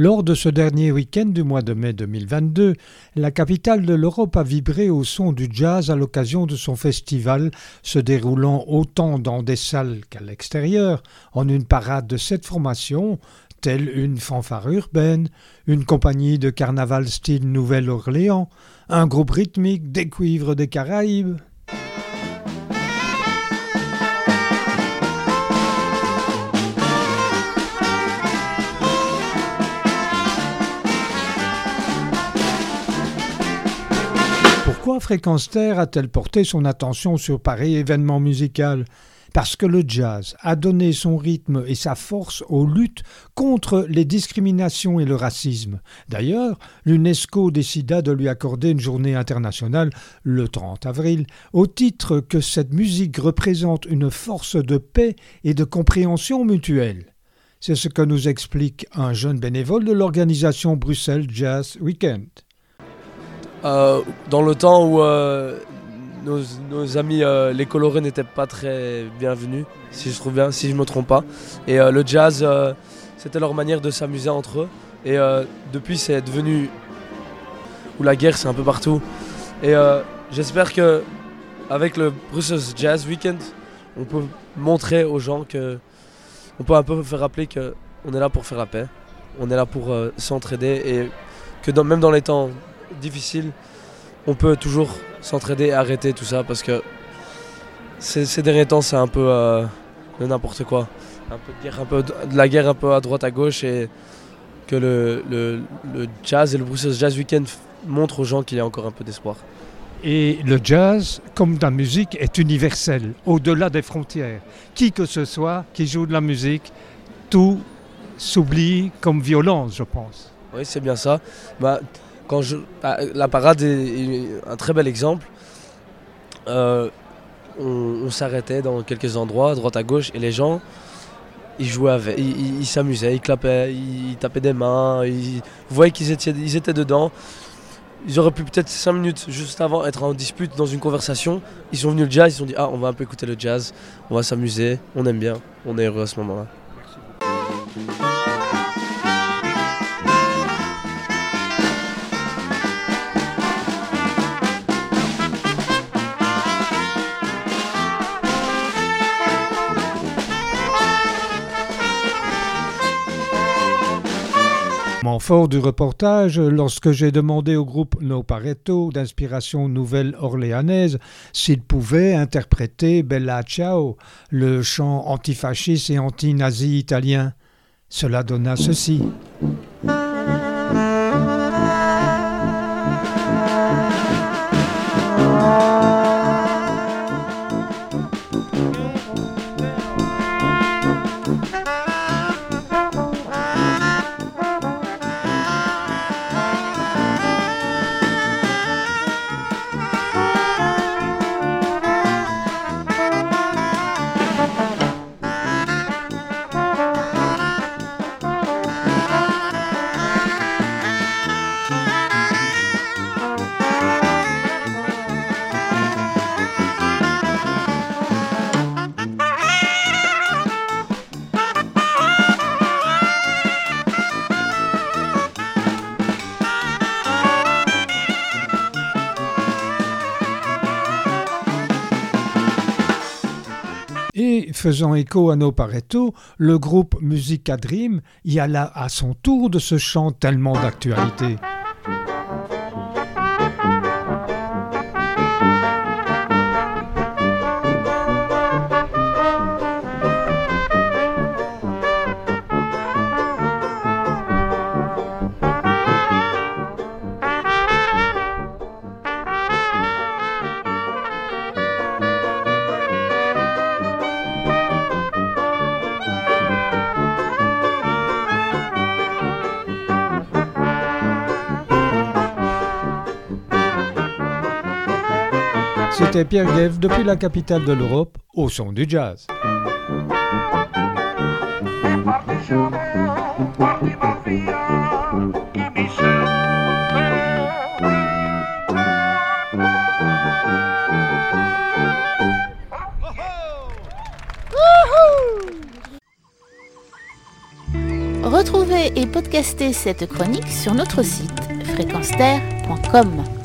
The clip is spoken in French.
Lors de ce dernier week-end du mois de mai 2022, la capitale de l'Europe a vibré au son du jazz à l'occasion de son festival, se déroulant autant dans des salles qu'à l'extérieur, en une parade de sept formations, telle une fanfare urbaine, une compagnie de carnaval style Nouvelle-Orléans, un groupe rythmique des cuivres des Caraïbes, Pourquoi Fréquence Terre a-t-elle porté son attention sur pareil événement musical? Parce que le jazz a donné son rythme et sa force aux luttes contre les discriminations et le racisme. D'ailleurs, l'UNESCO décida de lui accorder une journée internationale le 30 avril, au titre que cette musique représente une force de paix et de compréhension mutuelle. C'est ce que nous explique un jeune bénévole de l'organisation Bruxelles Jazz Weekend. Euh, dans le temps où euh, nos, amis euh, les colorés n'étaient pas très bienvenus, si je trouve bien, si je me trompe pas. Et le jazz, c'était leur manière de s'amuser entre eux. Et depuis, c'est devenu où la guerre, c'est un peu partout. Et j'espère que avec le Brussels Jazz Weekend, on peut montrer aux gens que, on peut un peu faire rappeler que on est là pour faire la paix, on est là pour s'entraider et que même dans les temps difficile, on peut toujours s'entraider et arrêter tout ça parce que ces, derniers temps c'est un peu euh, de n'importe quoi. Un peu de, guerre, un peu de, la guerre un peu à droite à gauche et que le, le, jazz et le Brussels Jazz Weekend montrent aux gens qu'il y a encore un peu d'espoir. Et le jazz, comme la musique, est universel, au-delà des frontières. Qui que ce soit qui joue de la musique, tout s'oublie comme violence, je pense. Oui, c'est bien ça. Bah, quand je, ah, la parade est un très bel exemple. Euh, on, s'arrêtait dans quelques endroits, droite à gauche, et les gens, ils jouaient avec, ils s'amusaient, ils, clapaient, ils tapaient des mains, ils, vous voyez qu'ils étaient, ils étaient dedans. Ils auraient pu peut-être 5 minutes juste avant être en dispute dans une conversation. Ils sont venus le jazz, ils se sont dit Ah, on va un peu écouter le jazz, on va s'amuser, on aime bien, on est heureux à ce moment-là. Fort du reportage, lorsque j'ai demandé au groupe No Pareto, d'inspiration nouvelle-orléanaise, s'il pouvait interpréter Bella Ciao, le chant antifasciste et anti-nazi italien. Cela donna ceci. Faisant écho à nos Pareto, le groupe Musica Dream y alla à son tour de ce chant tellement d'actualité. C'était Pierre Guève depuis la capitale de l'Europe au son du jazz. Retrouvez et podcastez cette chronique sur notre site fréquenceterre.com.